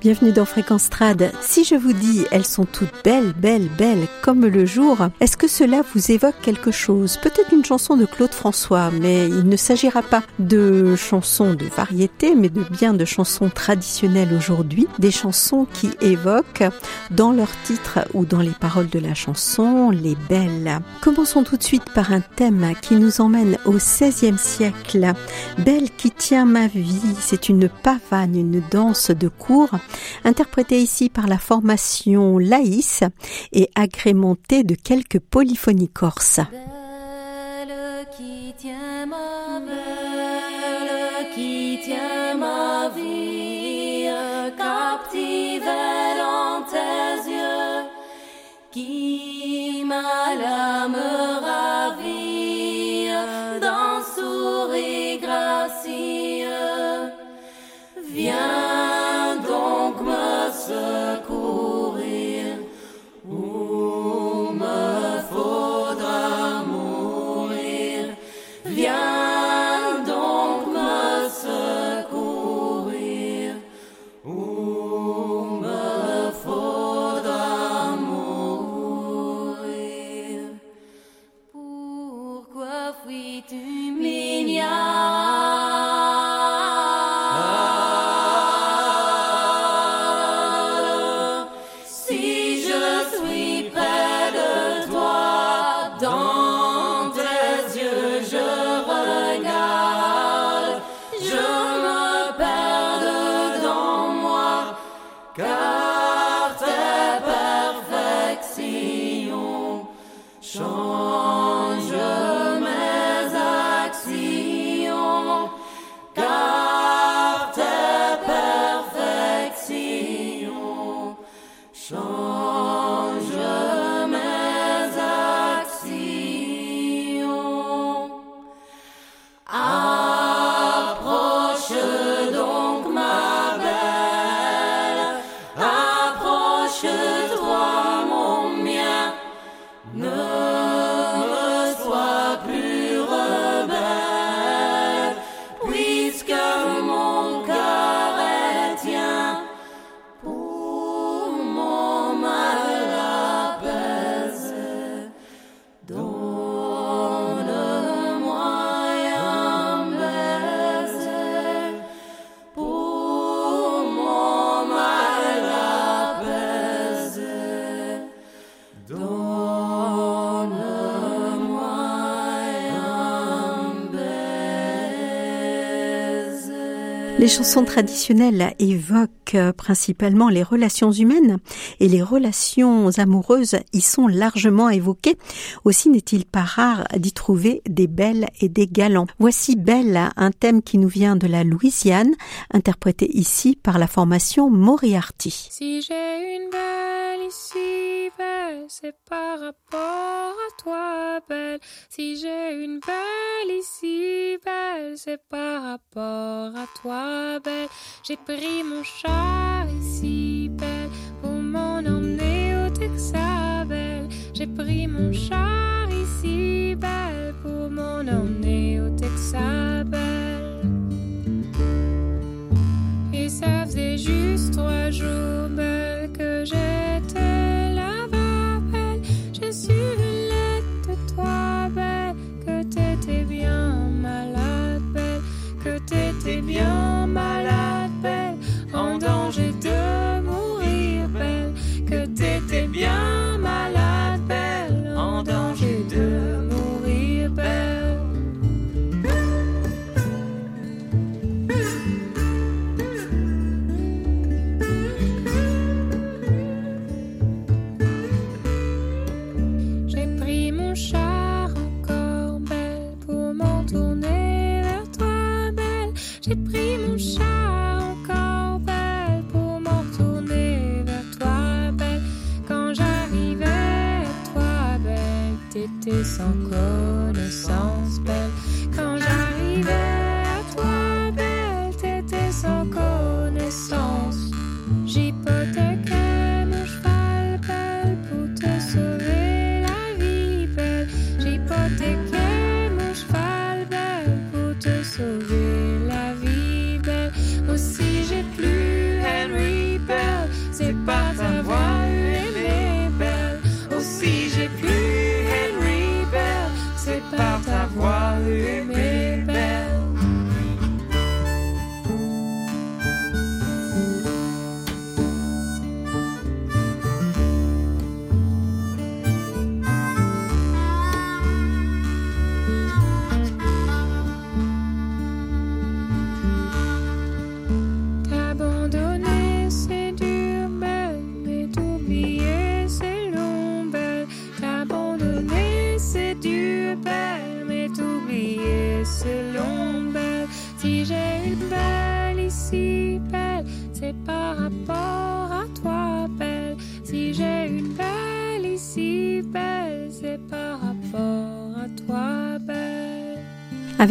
Bienvenue dans Fréquence Trad. Si je vous dis elles sont toutes belles, belles, belles comme le jour, est-ce que cela vous évoque quelque chose? Peut-être une chanson de Claude François, mais il ne s'agira pas de chansons de variété, mais de bien de chansons traditionnelles aujourd'hui, des chansons qui évoquent dans leur titre ou dans les paroles de la chanson les belles. Commençons tout de suite par un thème qui nous emmène au XVIe siècle. Belle qui tient ma vie, c'est une pavane, une danse de cour interprété ici par la formation Laïs et agrémenté de quelques polyphonies corses. Chansons traditionnelles évoquent euh, principalement les relations humaines et les relations amoureuses y sont largement évoquées. Aussi n'est-il pas rare d'y trouver des belles et des galants. Voici Belle, un thème qui nous vient de la Louisiane, interprété ici par la formation Moriarty. Si j'ai une belle, c'est par rapport à toi, belle. Si j'ai une belle ici, belle, c'est par rapport à toi, belle. J'ai pris mon char ici, belle, pour m'en emmener au Texas, belle. J'ai pris mon char ici, belle, pour m'en emmener au Texas, belle. Et ça faisait juste trois jours, belle, que j'étais t'étais bien malade, belle, en danger de mourir, belle, que t'étais bien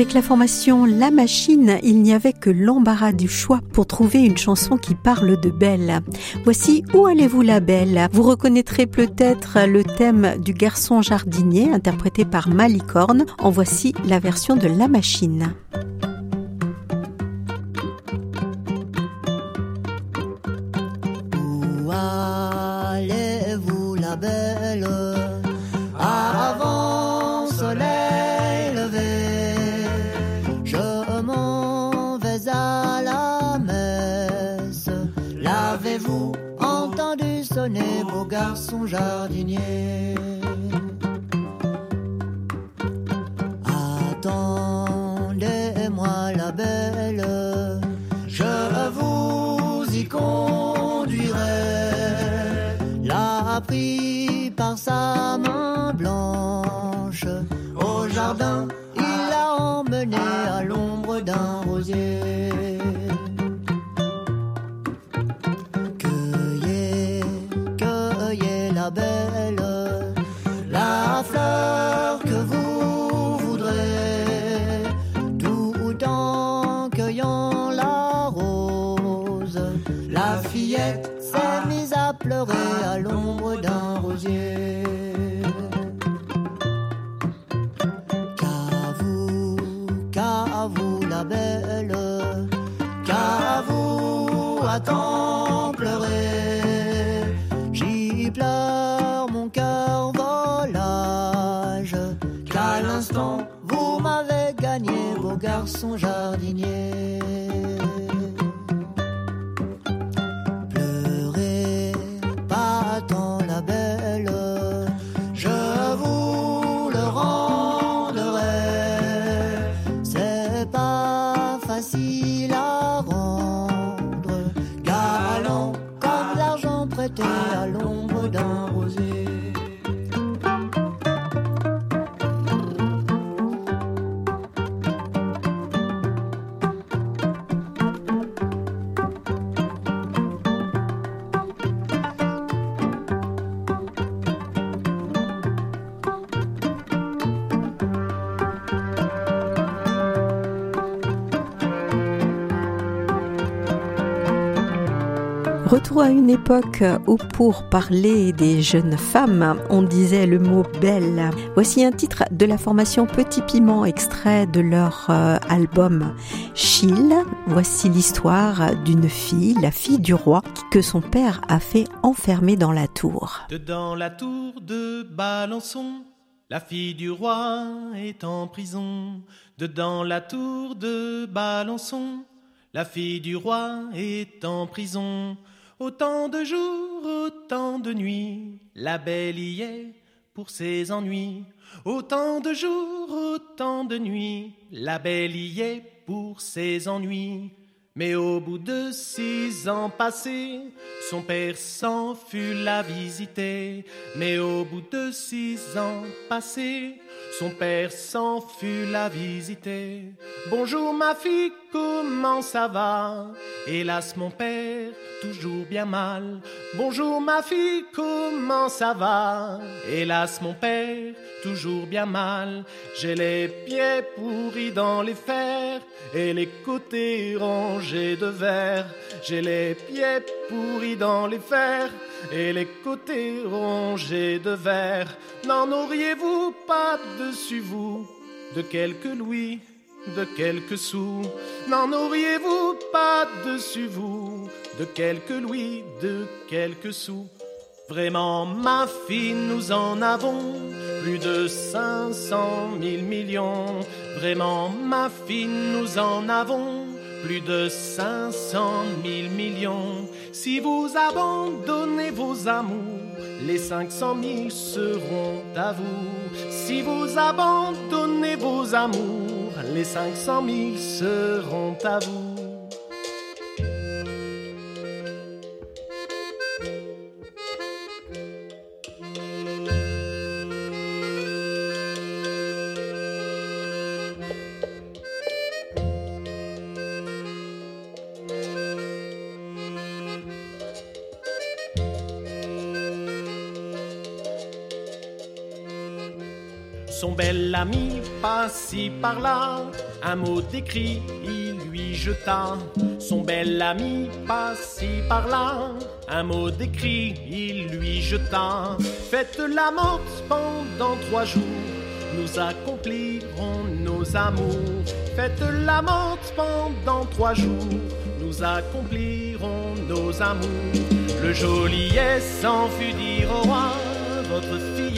Avec la formation La Machine, il n'y avait que l'embarras du choix pour trouver une chanson qui parle de Belle. Voici Où allez-vous la Belle? Vous reconnaîtrez peut-être le thème du garçon jardinier interprété par Malicorne. En voici la version de La Machine. Jardinier Attendez-moi la belle je vous y conduirai. L'a pris par sa main blanche au jardin, il l'a emmené à l'ombre d'un rosier. Beau une époque où pour parler des jeunes femmes, on disait le mot belle. Voici un titre de la formation Petit Piment, extrait de leur euh, album Chill. Voici l'histoire d'une fille, la fille du roi, que son père a fait enfermer dans la tour. La fille du roi est en prison. Dedans la tour de Balançon, la fille du roi est en prison. Autant de jours, autant de nuits, la belle y est pour ses ennuis. Autant de jours, autant de nuits, la belle y est pour ses ennuis. Mais au bout de six ans passés, son père s'en fut la visiter. Mais au bout de six ans passés, son père s'en fut la visiter. Bonjour ma fille, comment ça va? Hélas mon père, toujours bien mal. Bonjour ma fille, comment ça va? Hélas mon père, toujours bien mal. J'ai les pieds pourris dans les fers et les côtés rangés de verre. J'ai les pieds pourris dans les fers et les côtés rongés de verre. N'en auriez-vous pas dessus vous de quelques louis, de quelques sous N'en auriez-vous pas dessus vous de quelques louis, de quelques sous? Vraiment, ma fille, nous en avons plus de 500 000 millions. Vraiment, ma fille, nous en avons plus de 500 000 millions. Si vous abandonnez vos amours, les 500 000 seront à vous. Si vous abandonnez vos amours, les 500 000 seront à vous. Son bel ami par-ci par-là, un mot d'écrit il lui jeta. Son bel ami par-ci par-là, un mot d'écrit il lui jeta. Faites la pendant trois jours, nous accomplirons nos amours. Faites la pendant trois jours, nous accomplirons nos amours. Le geôlier s'enfuit dire au roi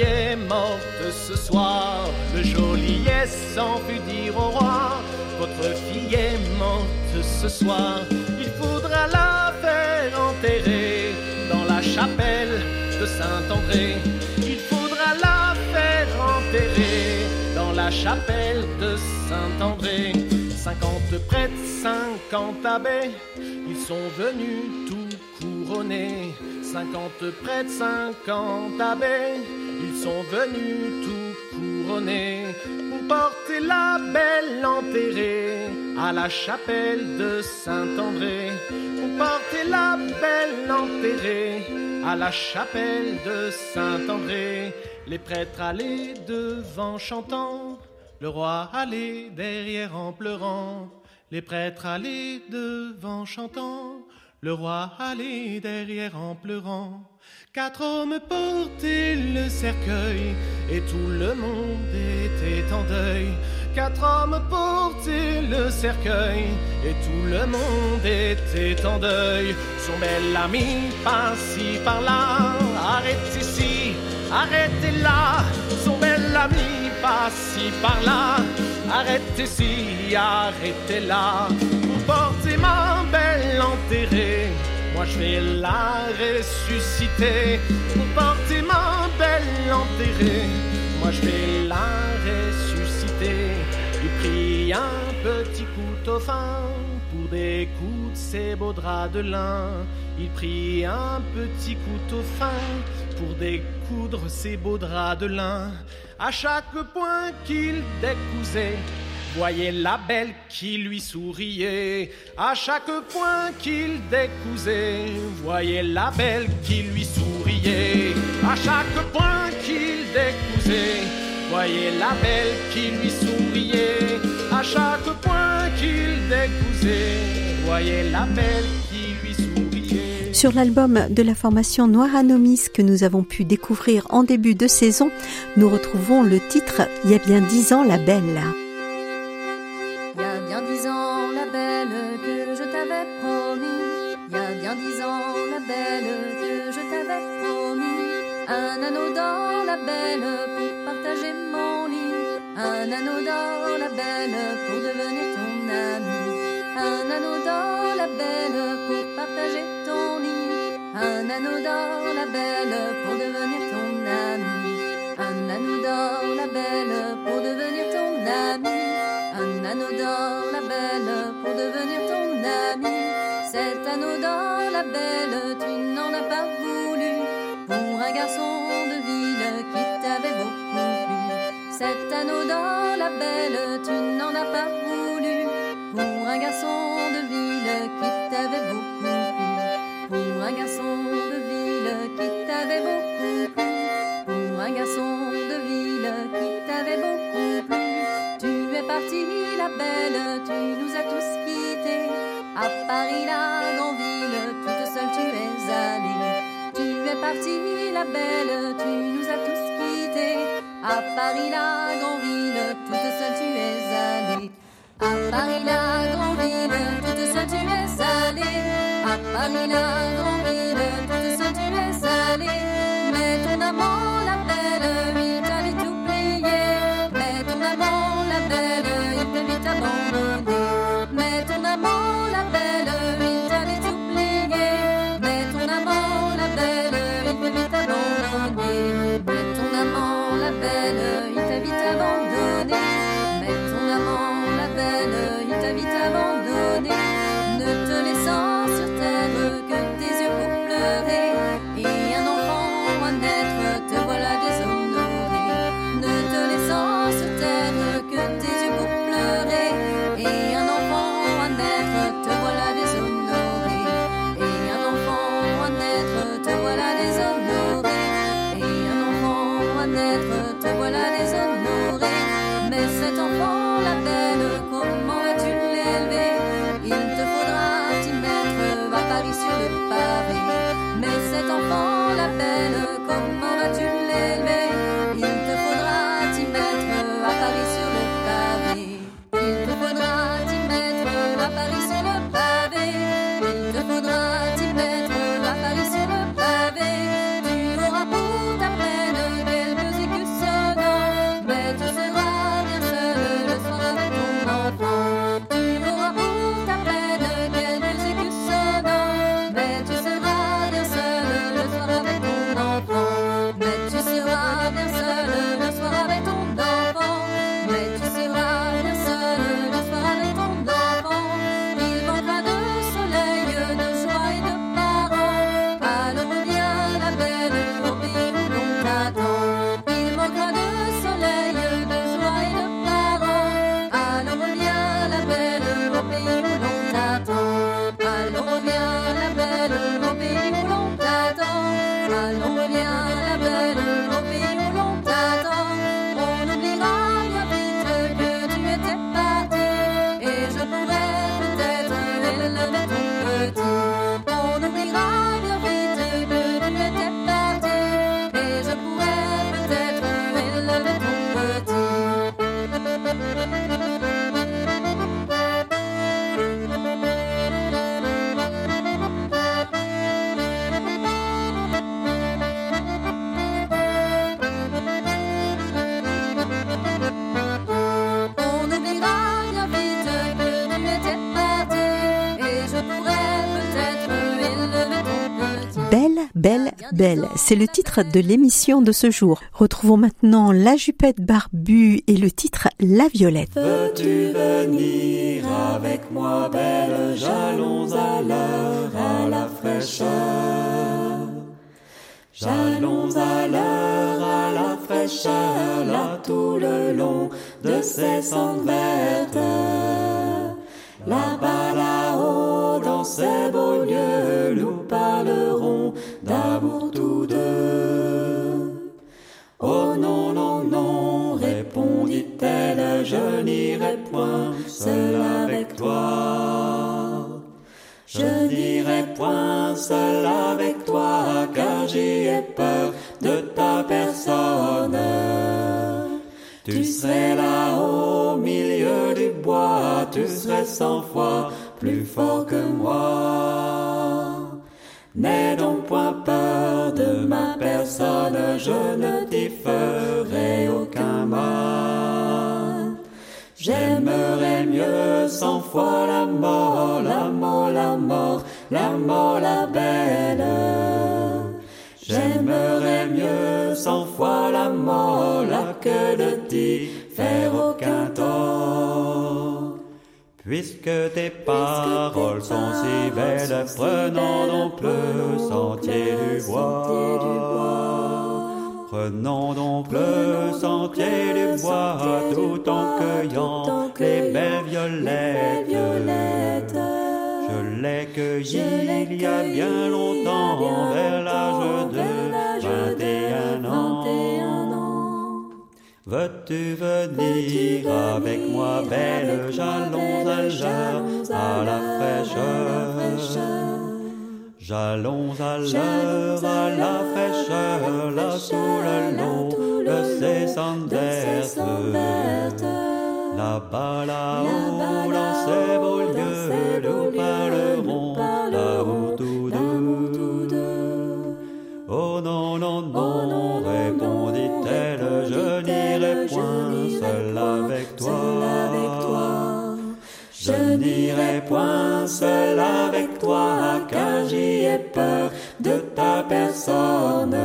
est morte ce soir. Le geôlier s'enfuit dire au roi, votre fille est morte ce soir. Il faudra la faire enterrer dans la chapelle de Saint-André. Il faudra la faire enterrer dans la chapelle de Saint-André. Cinquante prêtres, cinquante abbés, ils sont venus tout couronnés. Cinquante prêtres, cinquante abbés, ils sont venus tout couronnés pour porter la belle enterrée à la chapelle de Saint-André. Pour porter la belle enterrée à la chapelle de Saint-André. Les prêtres allaient devant chantant, le roi allait derrière en pleurant. Les prêtres allaient devant chantant, le roi allait derrière en pleurant. Quatre hommes portaient le cercueil et tout le monde était en deuil. Quatre hommes portaient le cercueil et tout le monde était en deuil. Son bel ami par-ci par-là, arrête ici, arrêtez là. Son bel ami par-ci par-là, arrête ici, arrêtez là. Vous portez ma belle enterrée. Moi je vais la ressusciter pour porter ma belle enterrée. Moi je vais la ressusciter. Il prit un petit couteau fin pour découdre ses beaux draps de lin. Il prit un petit couteau fin pour découdre ses beaux draps de lin. À chaque point qu'il décousait, Voyez la belle qui lui souriait à chaque point qu'il décousait. Voyez la belle qui lui souriait à chaque point qu'il décousait. Voyez la belle qui lui souriait à chaque point qu'il décousait. Voyez la belle qui lui souriait. Sur l'album de la formation Noir Anomis que nous avons pu découvrir en début de saison, nous retrouvons le titre Il y a bien dix ans la belle. Cet anneau d'or, la belle, tu n'en as pas voulu. Pour un garçon de ville qui t'avait beaucoup plu. Pour un garçon de ville qui t'avait beaucoup plu. Pour un garçon de ville qui t'avait beaucoup plu. Tu es partie la belle, tu nous as tous quittés. À Paris la grande ville, toute seule tu es allée. Tu es partie la belle, tu nous as tous. À Paris la grande ville, toute seule tu es allée. À Paris la grande ville, toute seule tu es allée. À Paris la grande ville, toute seule tu es allée. Belle, c'est le titre de l'émission de ce jour. Retrouvons maintenant la jupette barbue et le titre La Violette. Veux-tu venir avec moi, belle? J'allons à l'heure, à la fraîcheur. J'allons à l'heure, à la fraîcheur, là tout le long de ces cendres vertes. Là-bas, là-haut, dans ces beaux lieux, Non, non, non, répondit-elle, je n'irai point seul avec toi. Je n'irai point seul avec toi, car j'y ai peur de ta personne. Tu serais là au milieu du bois, tu serais cent fois plus fort que moi. N'aie donc point je ne t'y ferai aucun mal. J'aimerais mieux cent fois la mort, la mort, la mort, la mort, la belle. J'aimerais mieux cent fois la mort, là que de t'y faire aucun tort. Puisque tes paroles sont si belles, prenons donc le sentier du bois. Prenons donc le sentier du bois tout en cueillant les belles violettes. Je l'ai cueilli il y a bien longtemps, vers l'âge de 21 ans. Veux-tu venir avec moi, belle, jalons à l'heure, à la fraîcheur? J'allons à l'heure, à la fraîcheur, là sous le long de ces sandettes. Là-bas, là-haut, dans ces beaux lieux, nous parlerons d'amour tous deux. Oh non, non, non, répondit-elle, je n'irai point seul avec toi. Je n'irai point seul avec toi, peur de ta personne.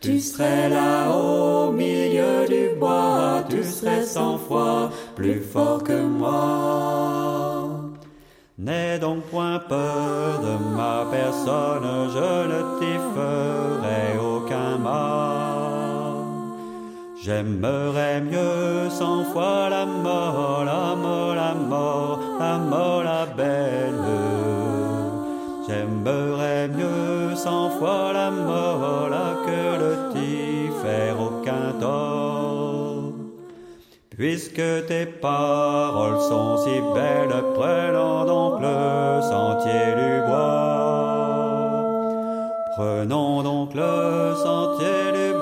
Tu serais là au milieu du bois, tu serais cent fois plus fort que moi. N'aie donc point peur de ma personne, je ne t'y ferai aucun mal. J'aimerais mieux cent fois la mort, la mort, la mort, la mort, la belle. Cent fois la mort, là que le t'y faire aucun tort. Puisque tes paroles sont si belles, prenons donc le sentier du bois. Prenons donc le sentier du bois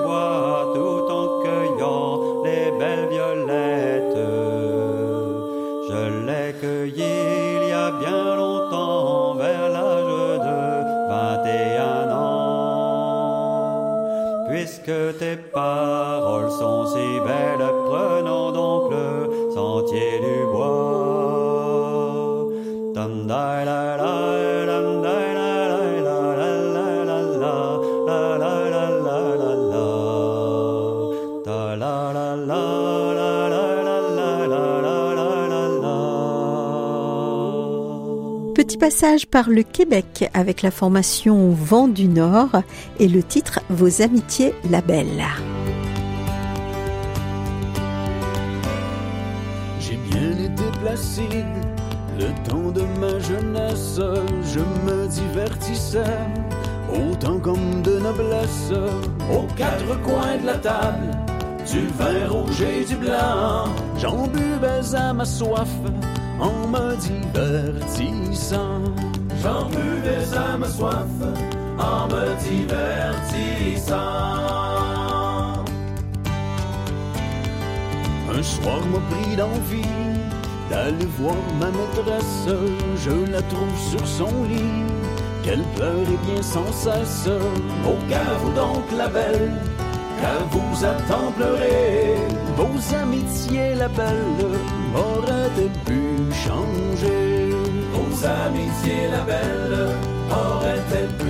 Petit passage par le Québec avec la formation Vent du Nord et le titre Vos amitiés la belle. J'ai bien été placé le temps de ma jeunesse. Je me divertissais autant comme de noblesse. Aux quatre coins de la table, du vin rouge et du blanc. J'en buvais à ma soif en me divertissant. J'en buvais à ma soif en me divertissant. Un soir m'a pris d'envie d'aller voir ma maîtresse. Je la trouve sur son lit, qu'elle pleure et bien sans cesse. Oh, qu'à-vous donc la belle, qu'à vous attend pleurer. Vos amitiés, la belle, auraient-elles pu changer? Vos amitiés, la belle, auraient-elles pu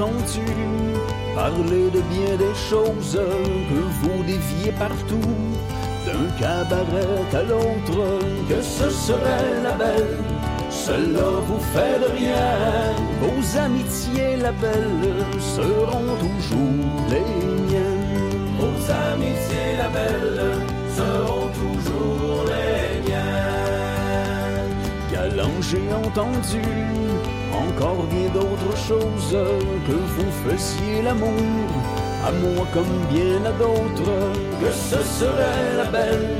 j'ai entendu parler de bien des choses que vous déviez partout, d'un cabaret à l'autre, que ce serait la belle. Cela vous fait de rien, vos amitiés, la belle, seront toujours les miennes. Vos amitiés, la belle, seront toujours les j'ai entendu encore bien d'autres choses que vous faisiez l'amour. À moi comme bien à d'autres que ce serait la belle.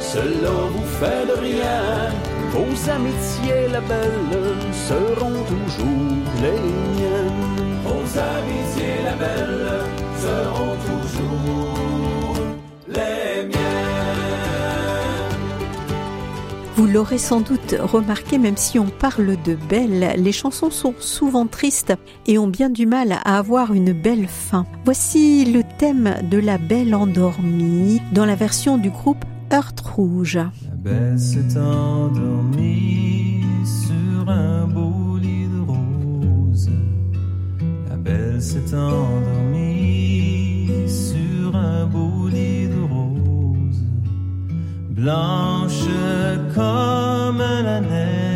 Cela vous fait de rien. Vos amitiés la belle seront toujours les miennes. Vos amitiés la belle seront toujours Vous l'aurez sans doute remarqué, même si on parle de belle, les chansons sont souvent tristes et ont bien du mal à avoir une belle fin. Voici le thème de la belle endormie dans la version du groupe Heurte Rouge. La belle s'est endormie sur un beau lit de rose. La belle s'est endormie Blanche comme la neige,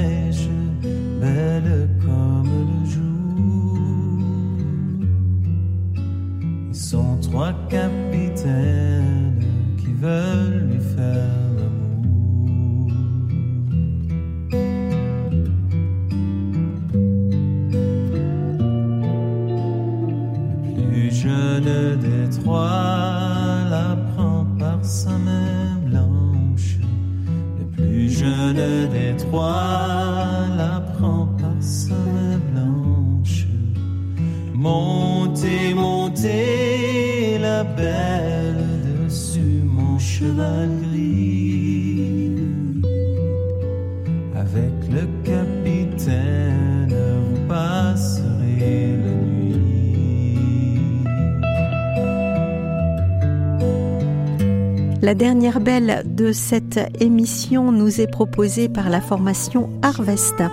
La dernière belle de cette émission nous est proposée par la formation Harvesta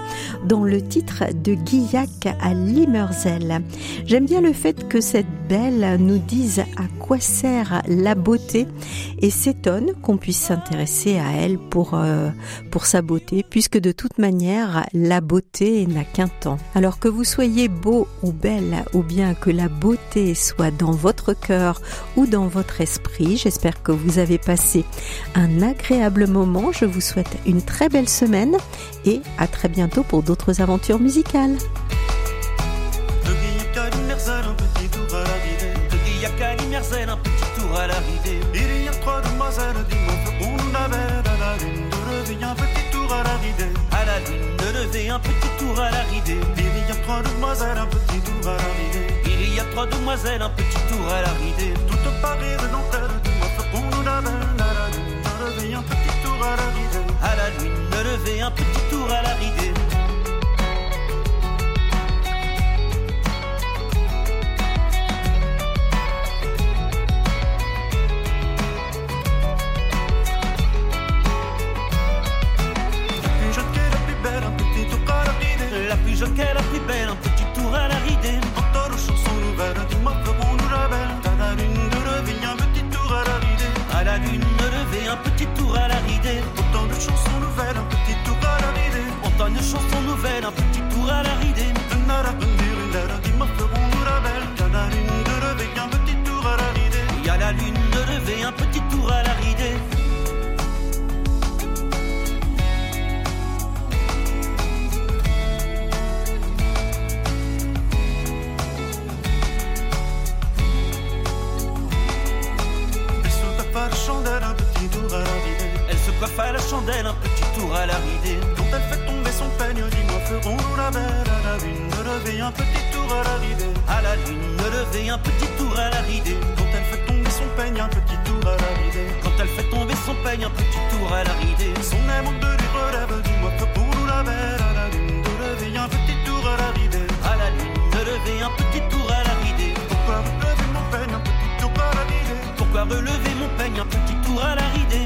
dans le titre de Guillac à Limerzel. J'aime bien le fait que cette belle nous dise à quoi sert la beauté et s'étonne qu'on puisse s'intéresser à elle pour, euh, pour sa beauté puisque de toute manière la beauté n'a qu'un temps. Alors que vous soyez beau ou belle ou bien que la beauté soit dans votre cœur ou dans votre esprit, j'espère que vous avez passé un agréable moment. Je vous souhaite une très belle semaine et à très bientôt pour d'autres aventures musicales. À l'arrivée. Il y a trois demoiselles, un petit tour à l'arrivée. Il y a trois demoiselles, un petit tour à l'arrivée. Parées de feront la un petit tour à l'arrivée. À la lune, lever un petit tour à l'arrivée. Ridée. La plus jeune qu'elle la plus belle, un petit tour à la ridée. Entends nos chansons nouvelles, dis-moi ferons-nous la belle. À la lune de lever un petit tour à la ridée. À la lune de lever un petit tour à la ridée. Entends nos chansons nouvelles, un petit tour à la ridée. Entends nos chansons nouvelles, un petit tour à la ridée. Nara, nara, dis-moi ferons-nous la belle. À la lune de lever un petit tour à la ridée. Oui, à la lune de lever un petit tour à la ridée. Levez mon peigne, un petit tour à la ridée.